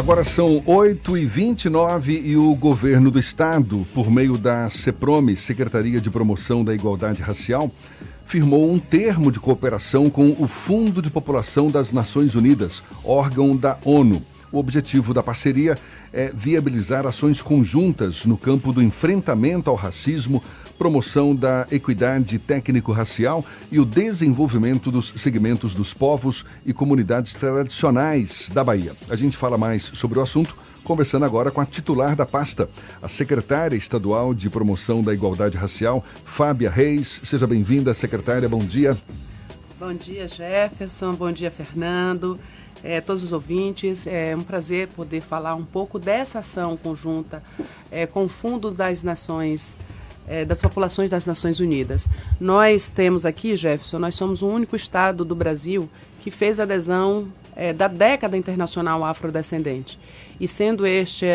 Agora são 8h29 e o governo do estado, por meio da CEPROME, Secretaria de Promoção da Igualdade Racial, firmou um termo de cooperação com o Fundo de População das Nações Unidas, órgão da ONU. O objetivo da parceria é viabilizar ações conjuntas no campo do enfrentamento ao racismo, promoção da equidade técnico-racial e o desenvolvimento dos segmentos dos povos e comunidades tradicionais da Bahia. A gente fala mais sobre o assunto conversando agora com a titular da pasta, a secretária estadual de promoção da igualdade racial, Fábia Reis. Seja bem-vinda, secretária. Bom dia. Bom dia, Jefferson. Bom dia, Fernando é, todos os ouvintes. É um prazer poder falar um pouco dessa ação conjunta é, com o Fundo das Nações, é, das Populações das Nações Unidas. Nós temos aqui, Jefferson, nós somos o único estado do Brasil que fez adesão é, da década internacional afrodescendente. E sendo este,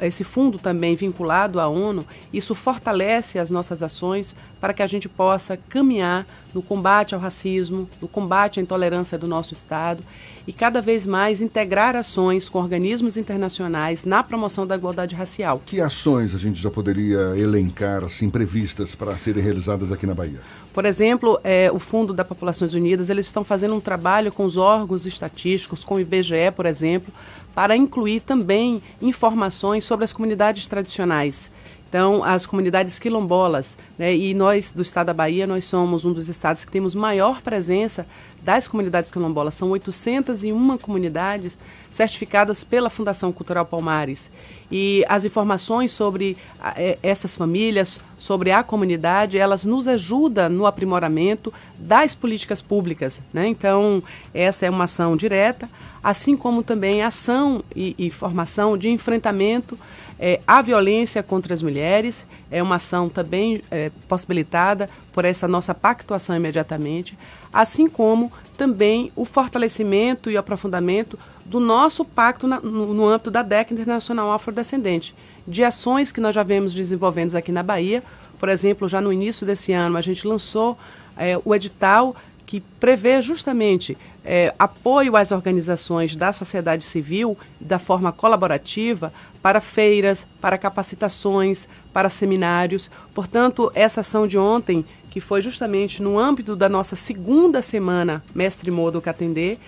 esse fundo também vinculado à ONU, isso fortalece as nossas ações para que a gente possa caminhar no combate ao racismo, no combate à intolerância do nosso Estado e cada vez mais integrar ações com organismos internacionais na promoção da igualdade racial. Que ações a gente já poderia elencar, assim, previstas para serem realizadas aqui na Bahia? Por exemplo, é, o Fundo das Populações Unidas, eles estão fazendo um trabalho com os órgãos estatísticos, com o IBGE, por exemplo, para incluir também informações sobre as comunidades tradicionais. Então, as comunidades quilombolas, né, e nós do estado da Bahia, nós somos um dos estados que temos maior presença das comunidades quilombolas. São 801 comunidades certificadas pela Fundação Cultural Palmares. E as informações sobre é, essas famílias, sobre a comunidade, elas nos ajudam no aprimoramento das políticas públicas. Né? Então, essa é uma ação direta, assim como também ação e, e formação de enfrentamento é, a violência contra as mulheres é uma ação também é, possibilitada por essa nossa pactuação imediatamente, assim como também o fortalecimento e aprofundamento do nosso pacto na, no, no âmbito da década internacional afrodescendente, de ações que nós já vemos desenvolvendo aqui na Bahia. Por exemplo, já no início desse ano, a gente lançou é, o edital que prevê justamente é, apoio às organizações da sociedade civil da forma colaborativa para feiras, para capacitações, para seminários. Portanto, essa ação de ontem, que foi justamente no âmbito da nossa segunda semana Mestre Modo Catendê,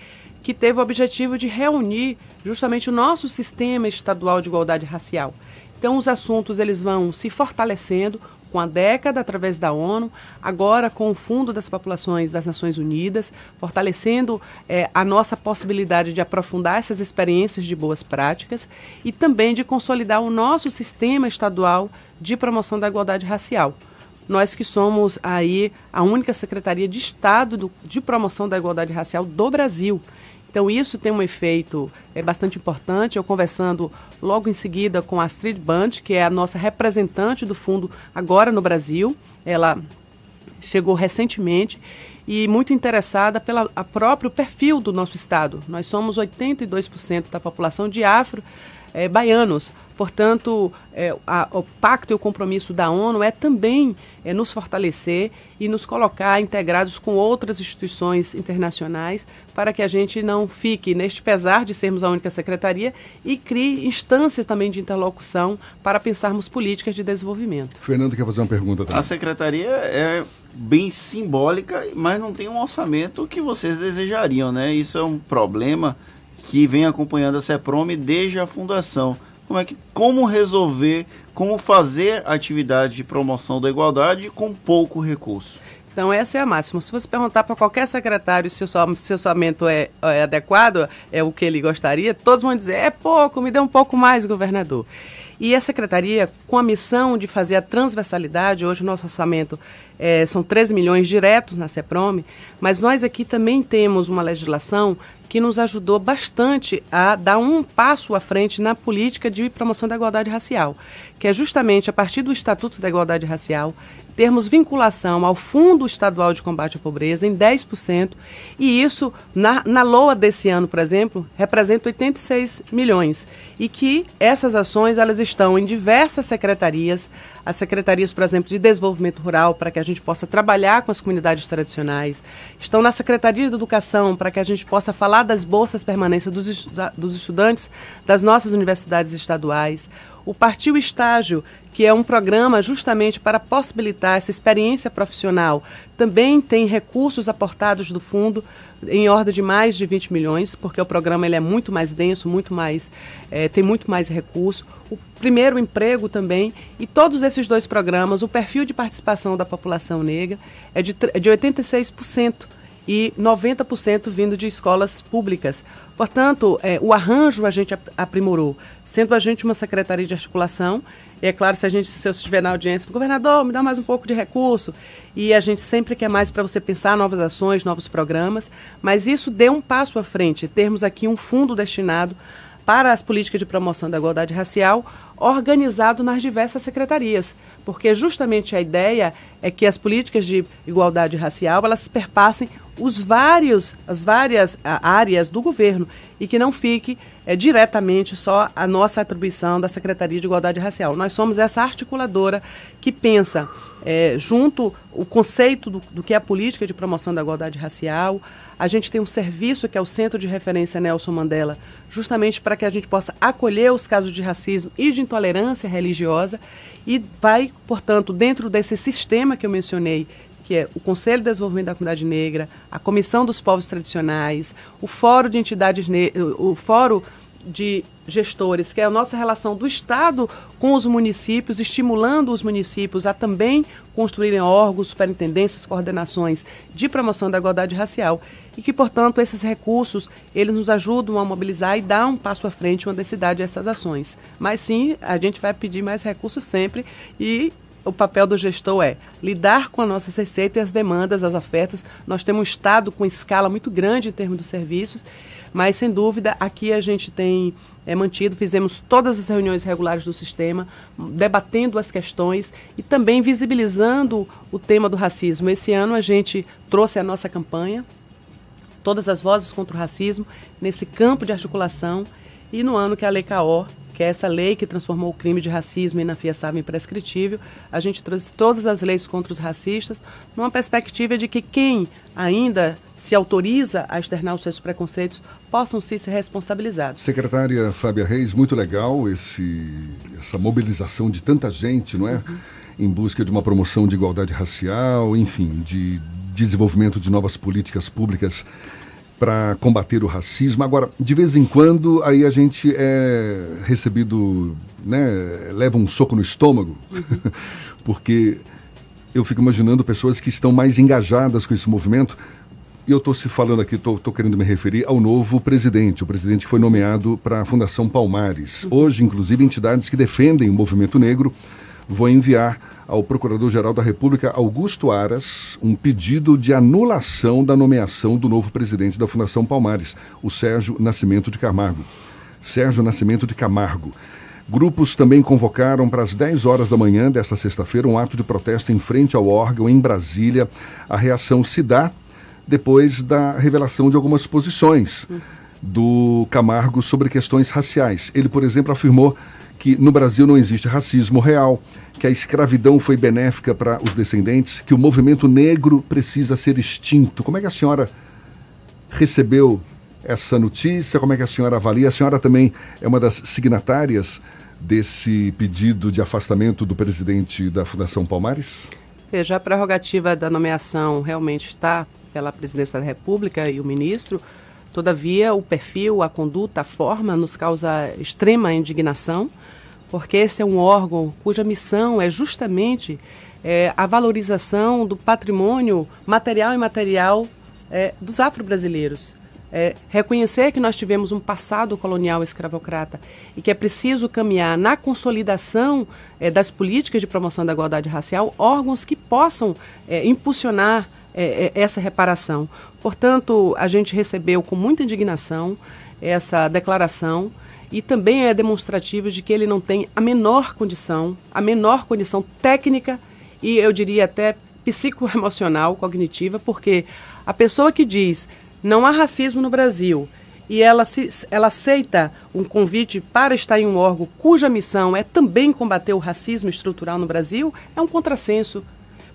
que teve o objetivo de reunir justamente o nosso sistema estadual de igualdade racial. Então, os assuntos eles vão se fortalecendo, com a década através da ONU, agora com o Fundo das Populações das Nações Unidas, fortalecendo é, a nossa possibilidade de aprofundar essas experiências de boas práticas e também de consolidar o nosso sistema estadual de promoção da igualdade racial. Nós que somos aí a única Secretaria de Estado do, de Promoção da Igualdade Racial do Brasil. Então isso tem um efeito é, bastante importante. Eu conversando logo em seguida com a Astrid Band, que é a nossa representante do fundo agora no Brasil. Ela chegou recentemente e muito interessada pelo próprio perfil do nosso estado. Nós somos 82% da população de afro é, baianos. Portanto, é, a, o pacto e o compromisso da ONU é também é, nos fortalecer e nos colocar integrados com outras instituições internacionais para que a gente não fique neste pesar de sermos a única secretaria e crie instâncias também de interlocução para pensarmos políticas de desenvolvimento. Fernando quer fazer uma pergunta também. A secretaria é bem simbólica, mas não tem um orçamento que vocês desejariam, né? Isso é um problema que vem acompanhando a CEPROME desde a fundação como é que como resolver, como fazer atividade de promoção da igualdade com pouco recurso. Então, essa é a máxima. Se você perguntar para qualquer secretário se o seu orçamento é, é, adequado, é o que ele gostaria, todos vão dizer: é pouco, me dê um pouco mais, governador. E a secretaria, com a missão de fazer a transversalidade, hoje o nosso orçamento é, são 13 milhões diretos na CEPROME, mas nós aqui também temos uma legislação que nos ajudou bastante a dar um passo à frente na política de promoção da igualdade racial, que é justamente a partir do Estatuto da Igualdade Racial, termos vinculação ao Fundo Estadual de Combate à Pobreza em 10%, e isso, na, na LOA desse ano, por exemplo, representa 86 milhões. E que essas ações elas estão em diversas secretarias, as secretarias, por exemplo, de desenvolvimento rural, para que a gente possa trabalhar com as comunidades tradicionais, estão na Secretaria de Educação, para que a gente possa falar das bolsas permanência dos, dos estudantes das nossas universidades estaduais. O Partiu Estágio, que é um programa justamente para possibilitar essa experiência profissional, também tem recursos aportados do fundo em ordem de mais de 20 milhões, porque o programa ele é muito mais denso, muito mais é, tem muito mais recurso. O primeiro emprego também e todos esses dois programas, o perfil de participação da população negra é de, é de 86% e 90% vindo de escolas públicas. Portanto, é, o arranjo a gente aprimorou, sendo a gente uma secretaria de articulação. E é claro, se a gente, se eu estiver na audiência, governador, me dá mais um pouco de recurso. E a gente sempre quer mais para você pensar novas ações, novos programas. Mas isso deu um passo à frente, termos aqui um fundo destinado para as políticas de promoção da igualdade racial, organizado nas diversas secretarias, porque justamente a ideia é que as políticas de igualdade racial elas perpassem os vários, as várias áreas do governo e que não fique é, diretamente só a nossa atribuição da Secretaria de Igualdade Racial. Nós somos essa articuladora que pensa é, junto o conceito do, do que é a política de promoção da igualdade racial, a gente tem um serviço que é o Centro de Referência Nelson Mandela, justamente para que a gente possa acolher os casos de racismo e de intolerância religiosa e vai, portanto, dentro desse sistema que eu mencionei, que é o Conselho de Desenvolvimento da Comunidade Negra, a Comissão dos Povos Tradicionais, o Fórum de Entidades, o Fórum de gestores, que é a nossa relação do Estado com os municípios, estimulando os municípios a também construírem órgãos, superintendências, coordenações de promoção da igualdade racial e que, portanto, esses recursos eles nos ajudam a mobilizar e dar um passo à frente, uma densidade a essas ações. Mas sim, a gente vai pedir mais recursos sempre e o papel do gestor é lidar com a nossa receita e as demandas, as ofertas. Nós temos um Estado com escala muito grande em termos dos serviços mas, sem dúvida, aqui a gente tem é, mantido, fizemos todas as reuniões regulares do sistema, debatendo as questões e também visibilizando o tema do racismo. Esse ano a gente trouxe a nossa campanha, Todas as Vozes contra o Racismo, nesse campo de articulação, e no ano que a Lei que é essa lei que transformou o crime de racismo inafiançável em prescritível. A gente trouxe todas as leis contra os racistas numa perspectiva de que quem ainda se autoriza a externar os seus preconceitos possam sim ser responsabilizados. Secretária Fábia Reis, muito legal esse, essa mobilização de tanta gente, não é? Uhum. Em busca de uma promoção de igualdade racial, enfim, de desenvolvimento de novas políticas públicas para combater o racismo. Agora, de vez em quando, aí a gente é recebido, né, leva um soco no estômago, porque eu fico imaginando pessoas que estão mais engajadas com esse movimento. E eu estou se falando aqui, estou querendo me referir ao novo presidente, o presidente que foi nomeado para a Fundação Palmares. Uhum. Hoje, inclusive, entidades que defendem o movimento negro vão enviar ao Procurador-Geral da República, Augusto Aras, um pedido de anulação da nomeação do novo presidente da Fundação Palmares, o Sérgio Nascimento de Camargo. Sérgio Nascimento de Camargo. Grupos também convocaram para as 10 horas da manhã desta sexta-feira um ato de protesto em frente ao órgão em Brasília. A reação se dá depois da revelação de algumas posições do Camargo sobre questões raciais. Ele, por exemplo, afirmou que no Brasil não existe racismo real, que a escravidão foi benéfica para os descendentes, que o movimento negro precisa ser extinto. Como é que a senhora recebeu essa notícia? Como é que a senhora avalia? A senhora também é uma das signatárias desse pedido de afastamento do presidente da Fundação Palmares? Veja, a prerrogativa da nomeação realmente está pela presidência da República e o ministro. Todavia, o perfil, a conduta, a forma nos causa extrema indignação porque esse é um órgão cuja missão é justamente é, a valorização do patrimônio material e imaterial é, dos afro-brasileiros. É, reconhecer que nós tivemos um passado colonial escravocrata e que é preciso caminhar na consolidação é, das políticas de promoção da igualdade racial órgãos que possam é, impulsionar é, essa reparação. Portanto, a gente recebeu com muita indignação essa declaração e também é demonstrativo de que ele não tem a menor condição, a menor condição técnica e eu diria até psicoemocional, cognitiva, porque a pessoa que diz não há racismo no Brasil e ela, se, ela aceita um convite para estar em um órgão cuja missão é também combater o racismo estrutural no Brasil, é um contrassenso.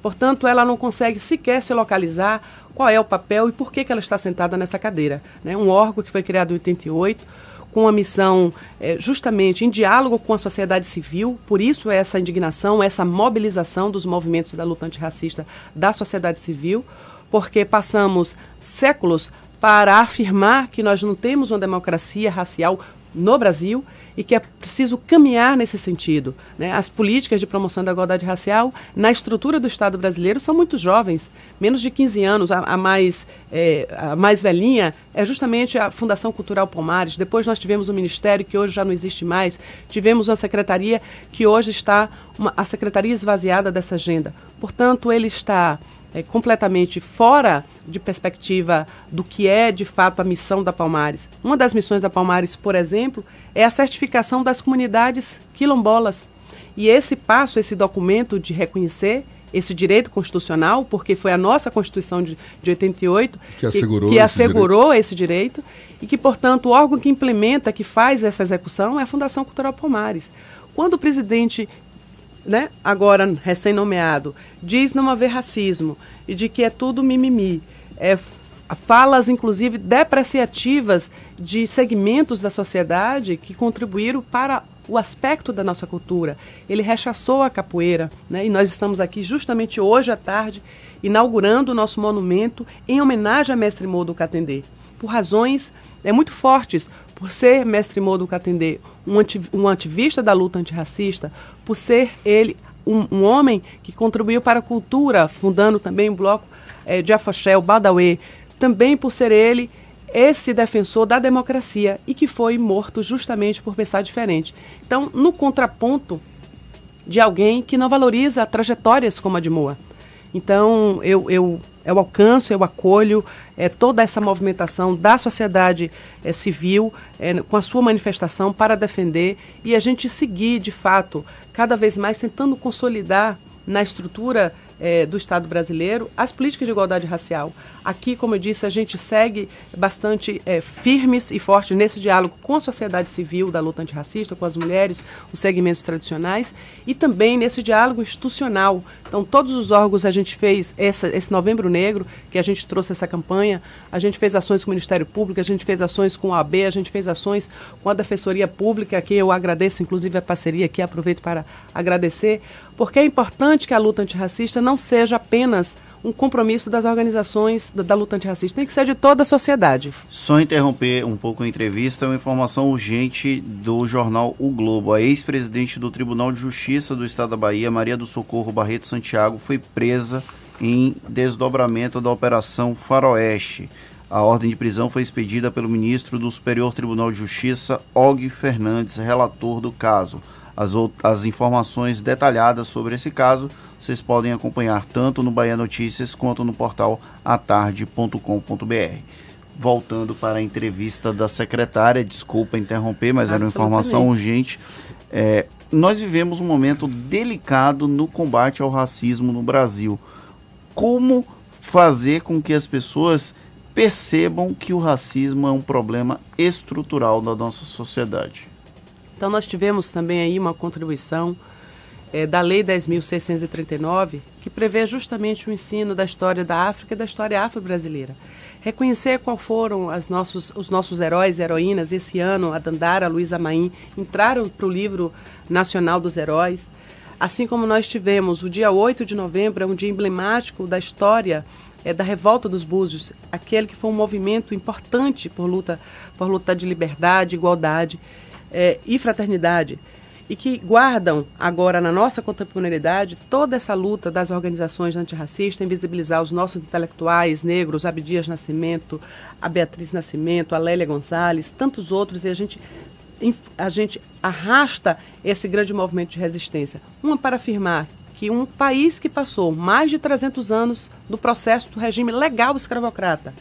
Portanto, ela não consegue sequer se localizar qual é o papel e por que, que ela está sentada nessa cadeira. Né? Um órgão que foi criado em 88, com a missão é, justamente em diálogo com a sociedade civil, por isso essa indignação, essa mobilização dos movimentos da luta antirracista da sociedade civil, porque passamos séculos para afirmar que nós não temos uma democracia racial no Brasil e que é preciso caminhar nesse sentido. Né? As políticas de promoção da igualdade racial na estrutura do Estado brasileiro são muito jovens, menos de 15 anos. A, a mais, é, a mais velhinha é justamente a Fundação Cultural Palmares. Depois nós tivemos um ministério que hoje já não existe mais. Tivemos uma secretaria que hoje está uma, a secretaria esvaziada dessa agenda. Portanto, ele está é, completamente fora de perspectiva do que é de fato a missão da Palmares. Uma das missões da Palmares, por exemplo, é a certificação das comunidades quilombolas. E esse passo, esse documento de reconhecer esse direito constitucional, porque foi a nossa Constituição de, de 88 que assegurou, que, que esse, assegurou direito. esse direito e que, portanto, o órgão que implementa, que faz essa execução é a Fundação Cultural Palmares. Quando o presidente né, agora recém-nomeado, diz não haver racismo e de que é tudo mimimi. É, falas, inclusive, depreciativas de segmentos da sociedade que contribuíram para o aspecto da nossa cultura. Ele rechaçou a capoeira, né? e nós estamos aqui justamente hoje à tarde inaugurando o nosso monumento em homenagem a Mestre Modo Catendê, por razões é, muito fortes, por ser Mestre Modo Catendê um, ativista da luta antirracista, por ser ele um, um, homem que contribuiu para a cultura, fundando também o bloco é, de Afoxé, o também por ser ele esse defensor da democracia e que foi morto justamente por pensar diferente. Então, no contraponto de alguém que não valoriza trajetórias como a de Moa. Então, eu, eu, eu alcanço, eu acolho é, toda essa movimentação da sociedade é, civil é, com a sua manifestação para defender e a gente seguir, de fato, cada vez mais tentando consolidar na estrutura é, do Estado brasileiro as políticas de igualdade racial. Aqui, como eu disse, a gente segue bastante é, firmes e fortes nesse diálogo com a sociedade civil da luta antirracista, com as mulheres, os segmentos tradicionais e também nesse diálogo institucional. Então, todos os órgãos a gente fez essa, esse Novembro Negro, que a gente trouxe essa campanha, a gente fez ações com o Ministério Público, a gente fez ações com a AB, a gente fez ações com a Defensoria Pública, que eu agradeço, inclusive, a parceria aqui, aproveito para agradecer, porque é importante que a luta antirracista não seja apenas um compromisso das organizações da, da, luta antirracista, tem que ser de toda a sociedade. Só interromper um pouco a entrevista, uma informação urgente do jornal O Globo. A ex-presidente do Tribunal de Justiça do Estado da Bahia, Maria do Socorro Barreto Santiago, foi presa em desdobramento da Operação Faroeste. A ordem de prisão foi expedida pelo ministro do Superior Tribunal de Justiça, Og Fernandes, relator do caso. As, as informações detalhadas sobre esse caso vocês podem acompanhar tanto no Bahia Notícias quanto no portal atarde.com.br. Voltando para a entrevista da secretária, desculpa interromper, mas era uma informação urgente. É, nós vivemos um momento delicado no combate ao racismo no Brasil. Como fazer com que as pessoas percebam que o racismo é um problema estrutural da nossa sociedade? Então nós tivemos também aí uma contribuição é, da Lei 10.639, que prevê justamente o ensino da história da África e da história afro-brasileira. Reconhecer qual foram as nossos, os nossos heróis e heroínas. Esse ano, a Dandara, a Luísa Maim entraram para o livro nacional dos heróis. Assim como nós tivemos o dia 8 de novembro, é um dia emblemático da história é, da Revolta dos Búzios, aquele que foi um movimento importante por luta, por luta de liberdade, igualdade é, e fraternidade e que guardam agora na nossa contemporaneidade toda essa luta das organizações antirracistas em visibilizar os nossos intelectuais negros, Abdias Nascimento, a Beatriz Nascimento, a Lélia Gonzalez, tantos outros, e a gente, a gente arrasta esse grande movimento de resistência. Uma para afirmar que um país que passou mais de 300 anos do processo do regime legal escravocrata,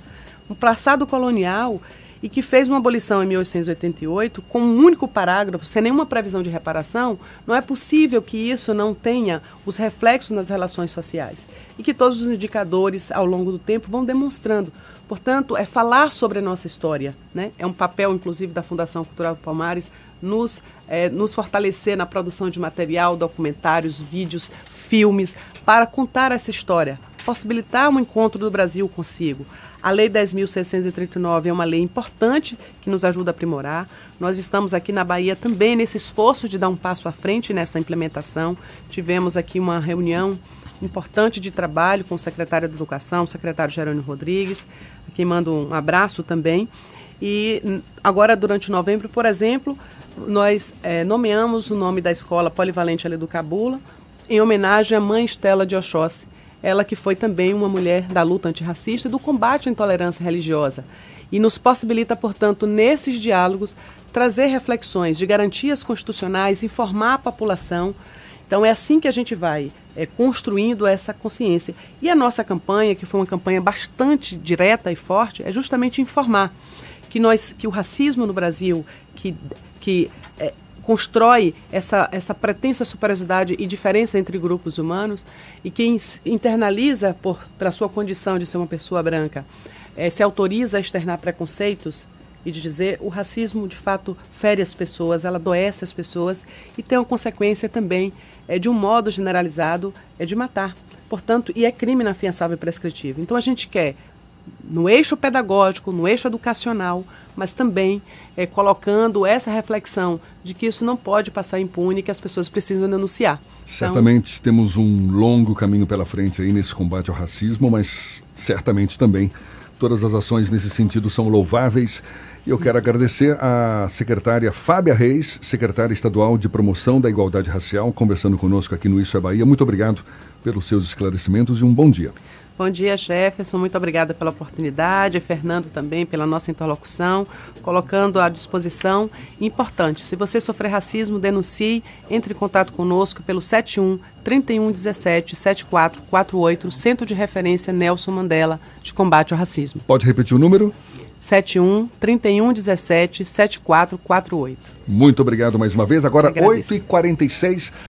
um passado colonial e que fez uma abolição em 1888 com um único parágrafo, sem nenhuma previsão de reparação, não é possível que isso não tenha os reflexos nas relações sociais. E que todos os indicadores ao longo do tempo vão demonstrando. Portanto, é falar sobre a nossa história. Né? É um papel, inclusive, da Fundação Cultural Palmares nos, é, nos fortalecer na produção de material, documentários, vídeos, filmes, para contar essa história, possibilitar um encontro do Brasil consigo. A Lei 10.639 é uma lei importante que nos ajuda a aprimorar. Nós estamos aqui na Bahia também nesse esforço de dar um passo à frente nessa implementação. Tivemos aqui uma reunião importante de trabalho com o secretário de Educação, o secretário Jerônimo Rodrigues, a quem mando um abraço também. E agora, durante novembro, por exemplo, nós é, nomeamos o nome da escola Polivalente ali do Cabula, em homenagem à mãe Estela de Oxóssi, ela que foi também uma mulher da luta antirracista e do combate à intolerância religiosa. E nos possibilita, portanto, nesses diálogos, trazer reflexões de garantias constitucionais, informar a população. Então, é assim que a gente vai é, construindo essa consciência. E a nossa campanha, que foi uma campanha bastante direta e forte, é justamente informar que nós, que o racismo no Brasil, que, que é, constrói essa, essa pretensa superioridade e diferença entre grupos humanos e quem internaliza por pela sua condição de ser uma pessoa branca é, se autoriza a externar preconceitos e de dizer o racismo de fato fere as pessoas, ela adoece as pessoas e tem uma consequência também é, de um modo generalizado é de matar. Portanto, e é crime inafiançável e prescritivo. Então a gente quer no eixo pedagógico, no eixo educacional, mas também é, colocando essa reflexão de que isso não pode passar impune, que as pessoas precisam denunciar. Então, certamente então, temos um longo caminho pela frente aí nesse combate ao racismo, mas certamente também todas as ações nesse sentido são louváveis. E eu quero agradecer à secretária Fábia Reis, secretária estadual de promoção da igualdade racial, conversando conosco aqui no Isso é Bahia. Muito obrigado pelos seus esclarecimentos e um bom dia. Bom dia, Jefferson. Muito obrigada pela oportunidade. Fernando também pela nossa interlocução, colocando à disposição. Importante, se você sofrer racismo, denuncie, entre em contato conosco pelo 71 3117 7448, Centro de Referência Nelson Mandela de Combate ao Racismo. Pode repetir o número? 71 3117 7448. Muito obrigado mais uma vez. Agora, 8h46.